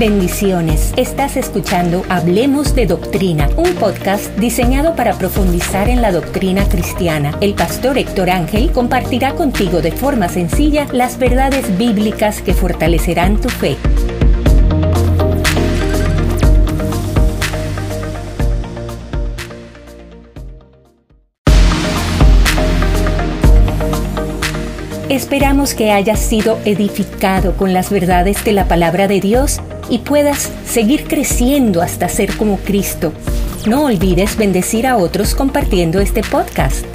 Bendiciones. Estás escuchando Hablemos de Doctrina, un podcast diseñado para profundizar en la doctrina cristiana. El pastor Héctor Ángel compartirá contigo de forma sencilla las verdades bíblicas que fortalecerán tu fe. Esperamos que hayas sido edificado con las verdades de la palabra de Dios y puedas seguir creciendo hasta ser como Cristo. No olvides bendecir a otros compartiendo este podcast.